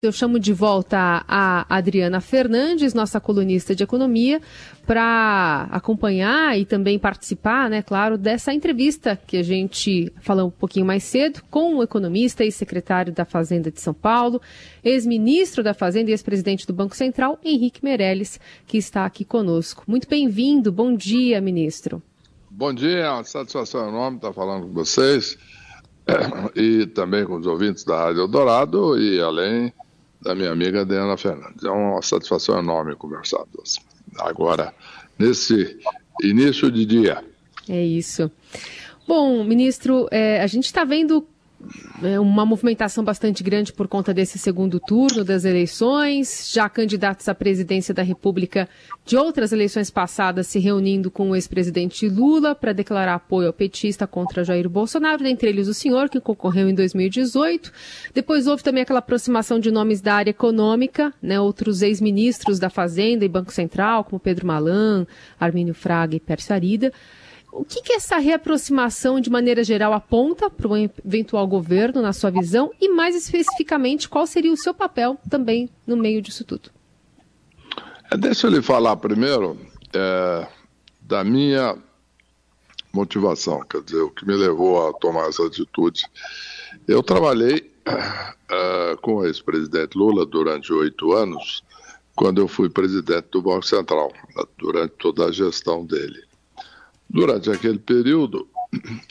Eu chamo de volta a Adriana Fernandes, nossa colunista de economia, para acompanhar e também participar, né, claro, dessa entrevista que a gente falou um pouquinho mais cedo com o economista e secretário da Fazenda de São Paulo, ex-ministro da Fazenda e ex-presidente do Banco Central, Henrique Meirelles, que está aqui conosco. Muito bem-vindo, bom dia, ministro. Bom dia, é uma satisfação enorme estar falando com vocês e também com os ouvintes da Rádio Eldorado e além da minha amiga Diana Fernandes. É uma satisfação enorme conversar agora, nesse início de dia. É isso. Bom, ministro, é, a gente está vendo uma movimentação bastante grande por conta desse segundo turno das eleições, já candidatos à presidência da República de outras eleições passadas se reunindo com o ex-presidente Lula para declarar apoio ao petista contra Jair Bolsonaro, dentre eles o senhor, que concorreu em 2018. Depois houve também aquela aproximação de nomes da área econômica, né, outros ex-ministros da Fazenda e Banco Central, como Pedro Malan, Armínio Fraga e Pércio Arida. O que, que essa reaproximação, de maneira geral, aponta para um eventual governo, na sua visão? E, mais especificamente, qual seria o seu papel também no meio disso tudo? É, deixa eu lhe falar primeiro é, da minha motivação, quer dizer, o que me levou a tomar essa atitude. Eu trabalhei é, com o ex-presidente Lula durante oito anos, quando eu fui presidente do Banco Central, durante toda a gestão dele. Durante aquele período,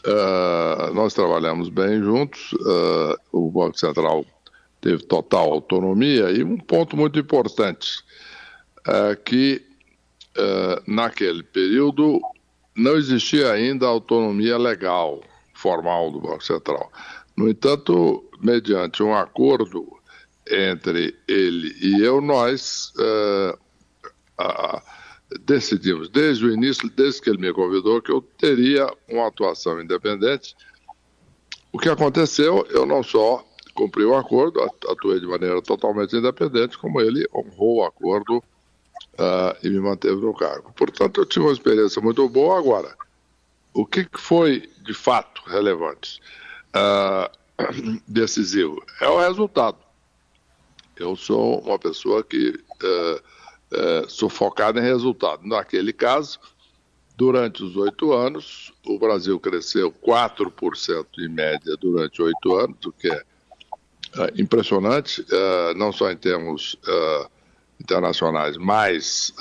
uh, nós trabalhamos bem juntos, uh, o Banco Central teve total autonomia e um ponto muito importante é que uh, naquele período não existia ainda autonomia legal formal do Banco Central. No entanto, mediante um acordo entre ele e eu, nós uh, decidimos desde o início, desde que ele me convidou, que eu teria uma atuação independente. O que aconteceu, eu não só cumpri o acordo, atuei de maneira totalmente independente, como ele honrou o acordo uh, e me manteve no cargo. Portanto, eu tive uma experiência muito boa. Agora, o que foi de fato relevante, uh, decisivo? É o resultado. Eu sou uma pessoa que uh, é, sufocada em resultado. Naquele caso, durante os oito anos, o Brasil cresceu 4% em média durante oito anos, o que é, é impressionante, é, não só em termos é, internacionais, mas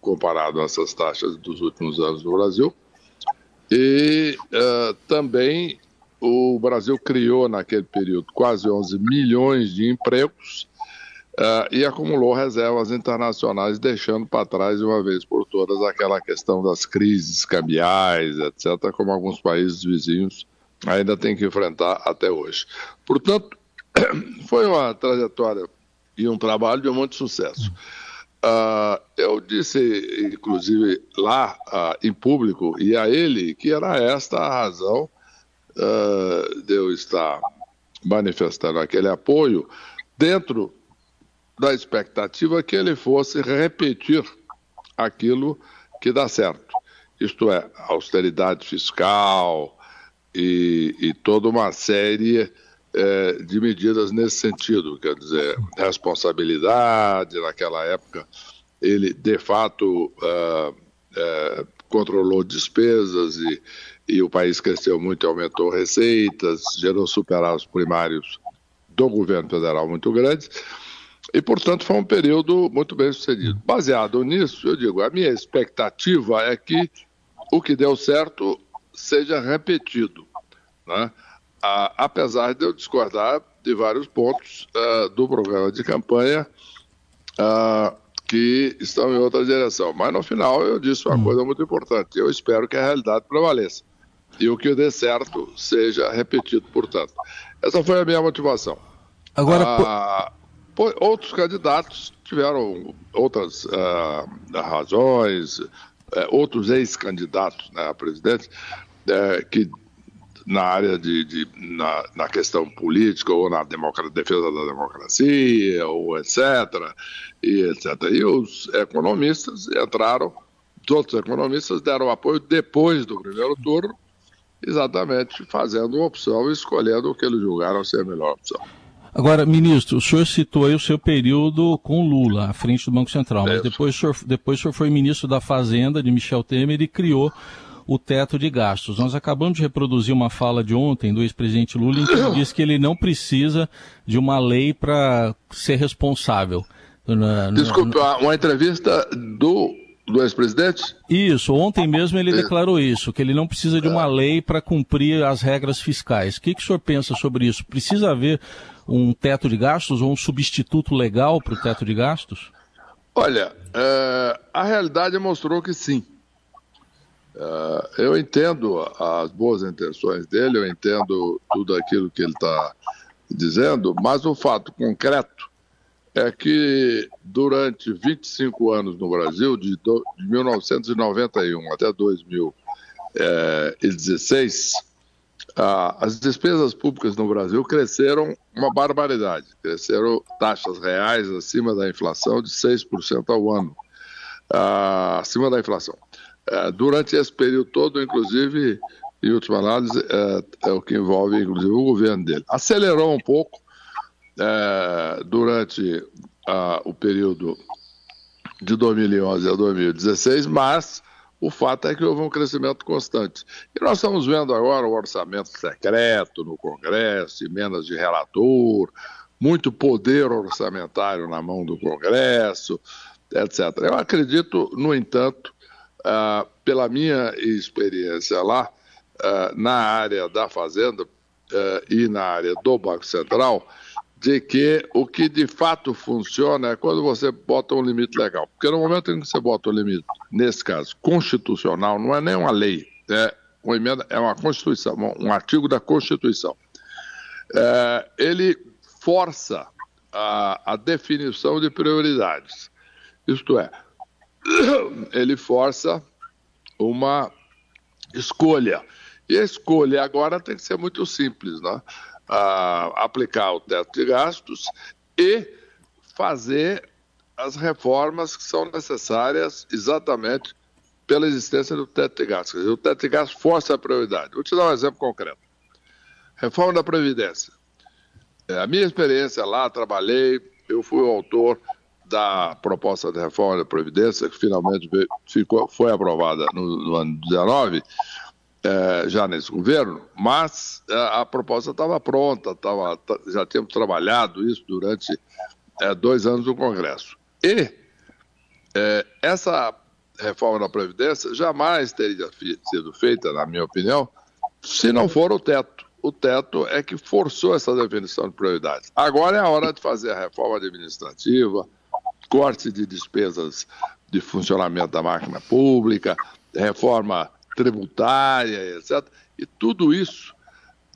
comparado a essas taxas dos últimos anos no Brasil. E também o Brasil criou naquele período quase 11 milhões de empregos, Uh, e acumulou reservas internacionais, deixando para trás, de uma vez por todas, aquela questão das crises cambiais, etc., como alguns países vizinhos ainda têm que enfrentar até hoje. Portanto, foi uma trajetória e um trabalho de muito sucesso. Uh, eu disse, inclusive, lá uh, em público, e a ele, que era esta a razão de eu estar manifestando aquele apoio dentro da expectativa que ele fosse repetir aquilo que dá certo. Isto é, austeridade fiscal e, e toda uma série é, de medidas nesse sentido, quer dizer, responsabilidade, naquela época ele de fato é, é, controlou despesas e, e o país cresceu muito aumentou receitas, gerou superávit primários do governo federal muito grandes. E, portanto, foi um período muito bem sucedido. Baseado nisso, eu digo, a minha expectativa é que o que deu certo seja repetido. Né? apesar de eu discordar de vários pontos uh, do programa de campanha uh, que estão em outra direção. Mas, no final, eu disse uma hum. coisa muito importante. Eu espero que a realidade prevaleça. E o que dê certo seja repetido, portanto. Essa foi a minha motivação. Agora, ah, outros candidatos tiveram outras uh, razões, uh, outros ex-candidatos né, a presidente, uh, que na área de, de na, na, questão política ou na defesa da democracia ou etc e etc e os economistas entraram os outros economistas deram apoio depois do primeiro turno exatamente fazendo uma opção e escolhendo o que eles julgaram ser a melhor opção Agora, ministro, o senhor citou aí o seu período com Lula, à frente do Banco Central, mas depois o, senhor, depois o senhor foi ministro da Fazenda de Michel Temer e criou o teto de gastos. Nós acabamos de reproduzir uma fala de ontem do ex-presidente Lula em que ele disse que ele não precisa de uma lei para ser responsável. Desculpe, uma entrevista do do ex-presidente? Isso, ontem mesmo ele declarou isso, que ele não precisa de uma lei para cumprir as regras fiscais. O que, que o senhor pensa sobre isso? Precisa haver um teto de gastos ou um substituto legal para o teto de gastos? Olha, é, a realidade mostrou que sim. É, eu entendo as boas intenções dele, eu entendo tudo aquilo que ele está dizendo, mas o fato concreto é que durante 25 anos no Brasil, de, do, de 1991 até 2016, ah, as despesas públicas no Brasil cresceram uma barbaridade. Cresceram taxas reais acima da inflação de 6% ao ano. Ah, acima da inflação. Ah, durante esse período todo, inclusive, em última análise, é, é o que envolve, inclusive, o governo dele. Acelerou um pouco é, durante o período de 2011 a 2016, mas o fato é que houve um crescimento constante. E nós estamos vendo agora o orçamento secreto no Congresso, emendas de relator, muito poder orçamentário na mão do Congresso, etc. Eu acredito, no entanto, uh, pela minha experiência lá, uh, na área da Fazenda uh, e na área do Banco Central, de que o que de fato funciona é quando você bota um limite legal. Porque no momento em que você bota um limite, nesse caso, constitucional, não é nem uma lei, é uma emenda, é uma Constituição, um artigo da Constituição. É, ele força a, a definição de prioridades. Isto é, ele força uma escolha. E a escolha agora tem que ser muito simples, né? A aplicar o teto de gastos e fazer as reformas que são necessárias exatamente pela existência do teto de gastos. Dizer, o teto de gastos força a prioridade. Vou te dar um exemplo concreto. Reforma da Previdência. É, a minha experiência lá, trabalhei, eu fui o autor da proposta de reforma da Previdência, que finalmente ficou, foi aprovada no, no ano 19, é, já nesse governo, mas é, a proposta estava pronta, tava, já tínhamos trabalhado isso durante é, dois anos no Congresso. E é, essa reforma da Previdência jamais teria sido feita, na minha opinião, se não for o teto. O teto é que forçou essa definição de prioridades. Agora é a hora de fazer a reforma administrativa, corte de despesas de funcionamento da máquina pública, reforma tributária, etc. E tudo isso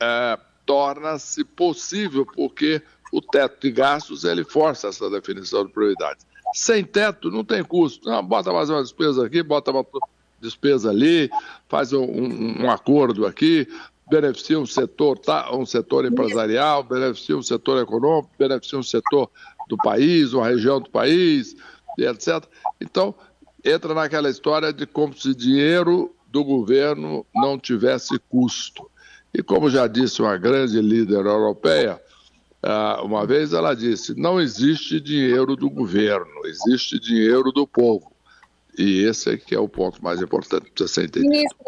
é, torna-se possível porque o teto de gastos ele força essa definição de prioridades. Sem teto não tem custo. Não, bota mais uma despesa aqui, bota uma despesa ali, faz um, um, um acordo aqui, beneficia um setor, tá, um setor empresarial, beneficia um setor econômico, beneficia um setor do país, uma região do país, etc. Então, entra naquela história de como se dinheiro do governo não tivesse custo. E como já disse uma grande líder europeia, ah, uma vez ela disse: não existe dinheiro do governo, existe dinheiro do povo. E esse é que é o ponto mais importante para você entender. Ministro,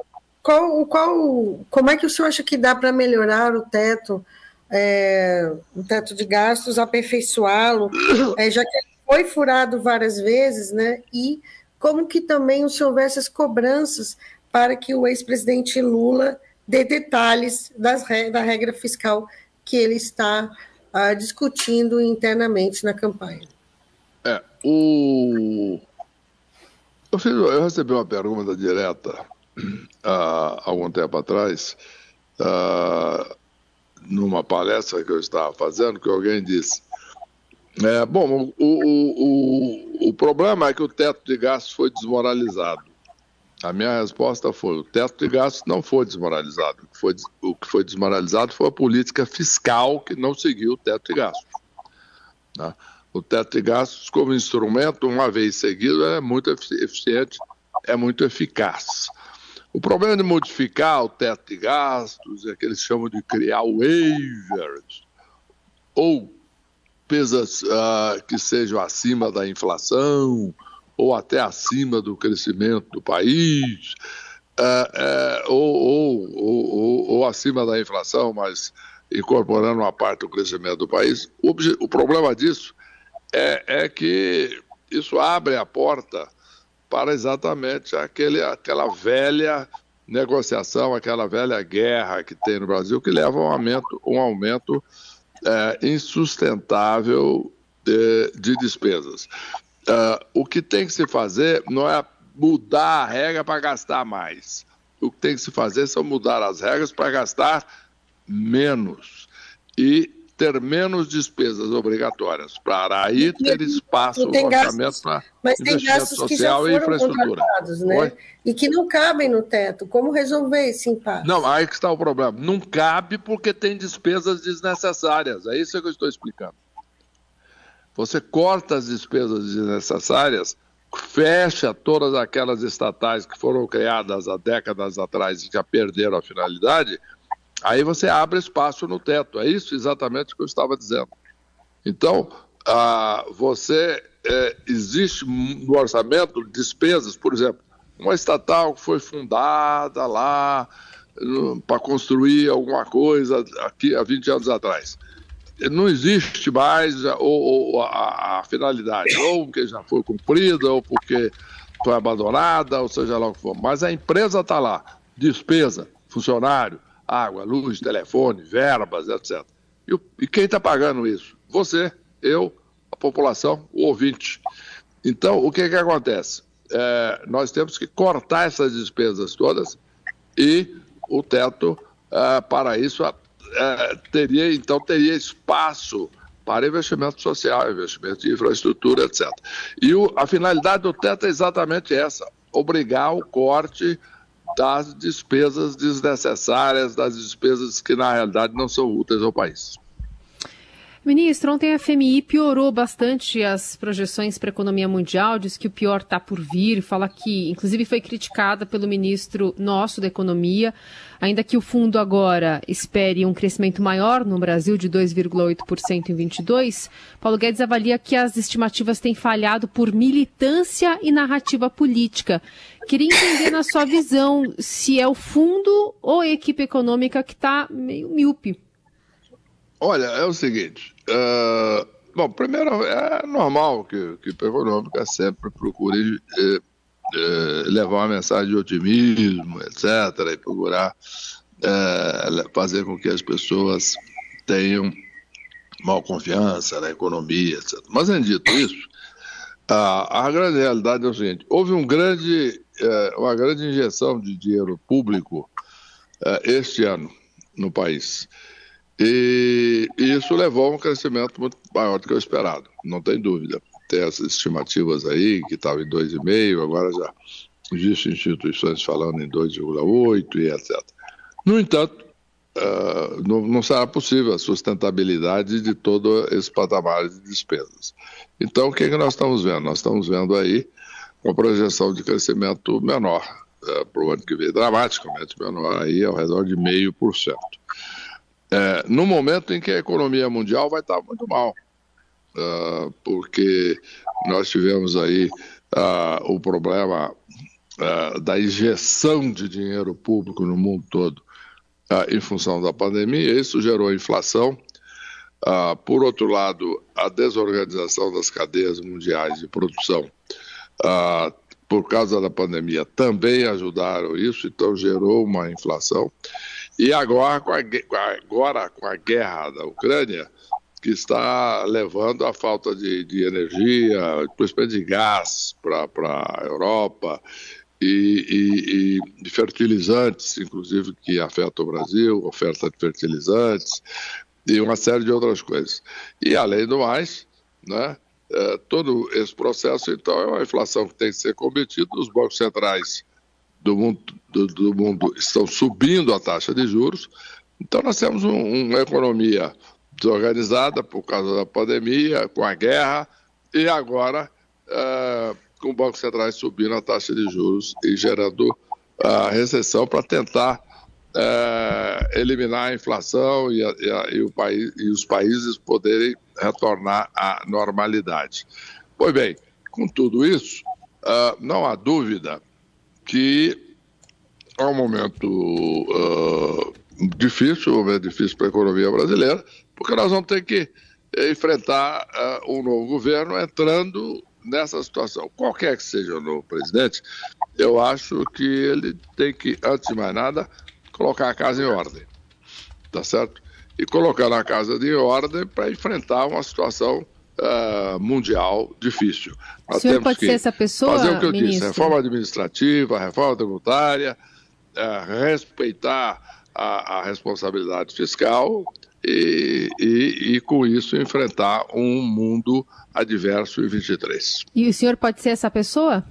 qual, qual, como é que o senhor acha que dá para melhorar o teto, é, o teto de gastos, aperfeiçoá-lo, é, já que foi furado várias vezes, né? E como que também o senhor vê essas cobranças para que o ex-presidente Lula dê detalhes das, da regra fiscal que ele está uh, discutindo internamente na campanha. É, o... eu, fiz, eu recebi uma pergunta direta uh, algum tempo atrás, uh, numa palestra que eu estava fazendo, que alguém disse. É, bom, o, o, o, o problema é que o teto de gastos foi desmoralizado. A minha resposta foi: o teto de gastos não foi desmoralizado. O que foi, o que foi desmoralizado foi a política fiscal que não seguiu o teto de gastos. Né? O teto de gastos, como instrumento, uma vez seguido, é muito eficiente, é muito eficaz. O problema de modificar o teto de gastos é que eles chamam de criar waivers, ou despesas uh, que sejam acima da inflação ou até acima do crescimento do país, uh, uh, ou, ou, ou, acima da inflação, mas incorporando uma parte do crescimento do país. O, o problema disso é, é, que isso abre a porta para exatamente aquele, aquela velha negociação, aquela velha guerra que tem no Brasil, que leva a um aumento, um aumento é, insustentável de, de despesas. Uh, o que tem que se fazer não é mudar a regra para gastar mais. O que tem que se fazer são mudar as regras para gastar menos e ter menos despesas obrigatórias, para aí ter espaço no orçamento para investimento social e infraestrutura. Né? E que não cabem no teto. Como resolver esse impasse? Não, aí que está o problema. Não cabe porque tem despesas desnecessárias. É isso que eu estou explicando. Você corta as despesas desnecessárias, fecha todas aquelas estatais que foram criadas há décadas atrás e já perderam a finalidade, aí você abre espaço no teto. É isso exatamente que eu estava dizendo. Então, ah, você é, existe no orçamento despesas, por exemplo, uma estatal que foi fundada lá para construir alguma coisa aqui há 20 anos atrás não existe mais ou, ou a, a, finalidade, ou porque já foi cumprida, ou porque foi abandonada, ou seja lá o que for. Mas a empresa está lá, despesa, funcionário, água, luz, telefone, verbas, etc. E, e quem está pagando isso? Você, eu, a população, o ouvinte. Então, o que, que acontece? É, nós temos que cortar essas despesas todas e o teto, é, para isso, é, teria, então, teria espaço para investimento social, investimento em infraestrutura, etc. E o, a finalidade do teto é exatamente essa: obrigar o corte das despesas desnecessárias, das despesas que, na realidade, não são úteis ao país. Ministro, ontem a FMI piorou bastante as projeções para a economia mundial, diz que o pior está por vir, fala que, inclusive, foi criticada pelo ministro nosso da Economia, ainda que o fundo agora espere um crescimento maior no Brasil de 2,8% em 22, Paulo Guedes avalia que as estimativas têm falhado por militância e narrativa política. Queria entender na sua visão se é o fundo ou a equipe econômica que está meio míope. Olha, é o seguinte. Uh, bom, primeiro, é normal que, que a econômica sempre procure eh, eh, levar uma mensagem de otimismo, etc., e procurar fazer com que as pessoas tenham mal confiança na economia, etc. Mas, além dito isso, a, a grande realidade é o seguinte: houve um grande, uma grande injeção de dinheiro público este ano no país. E, isso levou a um crescimento muito maior do que o esperado, não tem dúvida. Tem essas estimativas aí, que estava em 2,5, agora já existem instituições falando em 2,8 e etc. No entanto, uh, não, não, será possível a sustentabilidade de todo esse patamar de despesas. Então, o que, é que nós estamos vendo? Nós estamos vendo aí uma projeção de crescimento menor uh, para o ano que vem, dramaticamente menor, aí ao redor de 0,5% é, no momento em que a economia mundial vai estar muito mal, uh, porque nós tivemos aí uh, o problema uh, da injeção de dinheiro público no mundo todo em função da pandemia, isso gerou inflação. por outro lado, a desorganização das cadeias mundiais de produção por causa da pandemia também ajudaram isso, então gerou uma inflação. E agora com, a, agora, com a guerra da Ucrânia, que está levando a falta de, de energia, principalmente de gás para a Europa, e, e, e, fertilizantes, inclusive, que afeta o Brasil, oferta de fertilizantes, e uma série de outras coisas. E, além do mais, né, é, todo esse processo, então, é uma inflação que tem que ser combatida, os bancos centrais do mundo, do, do mundo estão subindo a taxa de juros. Então, nós temos um, uma economia desorganizada por causa da pandemia, com a guerra, e agora é, com o Banco Central subindo a taxa de juros e gerando a recessão para tentar é, eliminar a inflação e, a, e, a, e, país, e, os países poderem retornar à normalidade. Pois bem, com tudo isso, uh, não há dúvida que é um momento uh, difícil, um momento difícil para a economia brasileira, porque nós vamos ter que enfrentar uh, um novo governo entrando nessa situação. Qualquer que seja o novo presidente, eu acho que ele tem que, antes de mais nada, colocar a casa em ordem. Tá certo? E colocar a casa em ordem para enfrentar uma situação uh, mundial difícil. Nós o senhor pode ser essa pessoa, Fazer o que eu ministro? disse, reforma administrativa, reforma tributária, uh, respeitar a, a, responsabilidade fiscal e, e, e, com isso, enfrentar um mundo adverso em 23. E o senhor pode ser essa pessoa?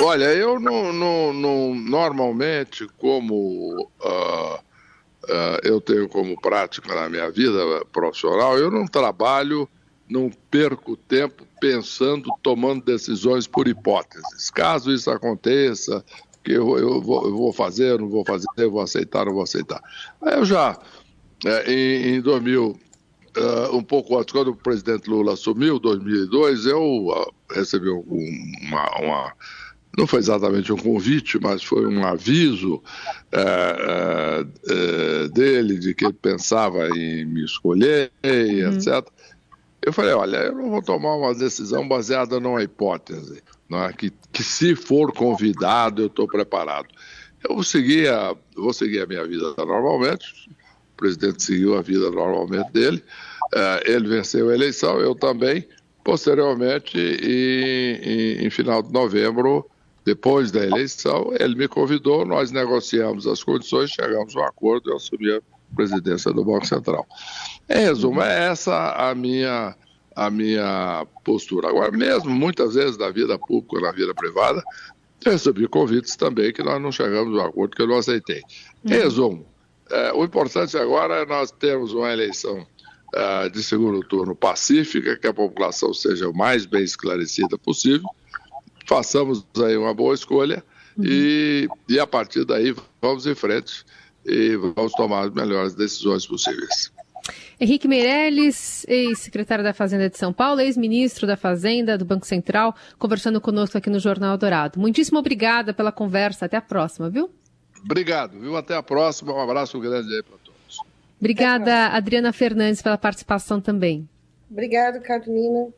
Olha, eu não, não, não normalmente, como uh, uh, eu tenho como prática na minha vida profissional, eu não trabalho, não perco tempo pensando, tomando decisões por hipóteses. Caso isso aconteça, que eu, eu, vou, eu vou fazer, não vou fazer, eu vou aceitar, não vou aceitar. Eu já, é, em, em 2000, uh, um pouco antes, quando o presidente Lula assumiu, 2002, eu recebi uma, uma não foi exatamente um convite, mas foi um aviso é, é, é, dele de que ele pensava em me escolher, uhum. etc. Eu falei, olha, eu não vou tomar uma decisão baseada numa hipótese, não é? que, que se for convidado eu estou preparado. Eu vou seguir, a, vou seguir a minha vida normalmente, o presidente seguiu a vida normalmente dele, é, ele venceu a eleição, eu também. Posteriormente, em, em, em final de novembro, depois da eleição, ele me convidou, nós negociamos as condições, chegamos a um acordo eu assumi a presidência do Banco Central. Em resumo, é essa a minha, a minha postura. Agora, mesmo muitas vezes na vida pública, na vida privada, eu recebi convites também que nós não chegamos a um acordo que eu não aceitei. Em uhum. resumo, é, o importante agora é nós termos uma eleição é, de segundo turno pacífica, que a população seja o mais bem esclarecida possível, façamos aí uma boa escolha uhum. e, e a partir daí vamos em frente e vamos tomar as melhores decisões possíveis. Henrique Meirelles, ex-secretário da Fazenda de São Paulo, ex-ministro da Fazenda do Banco Central, conversando conosco aqui no Jornal Dourado. Muitíssimo obrigada pela conversa. Até a próxima, viu? Obrigado, viu? Até a próxima. Um abraço grande aí para todos. Obrigada, Adriana Fernandes, pela participação também. Obrigado, Carolina.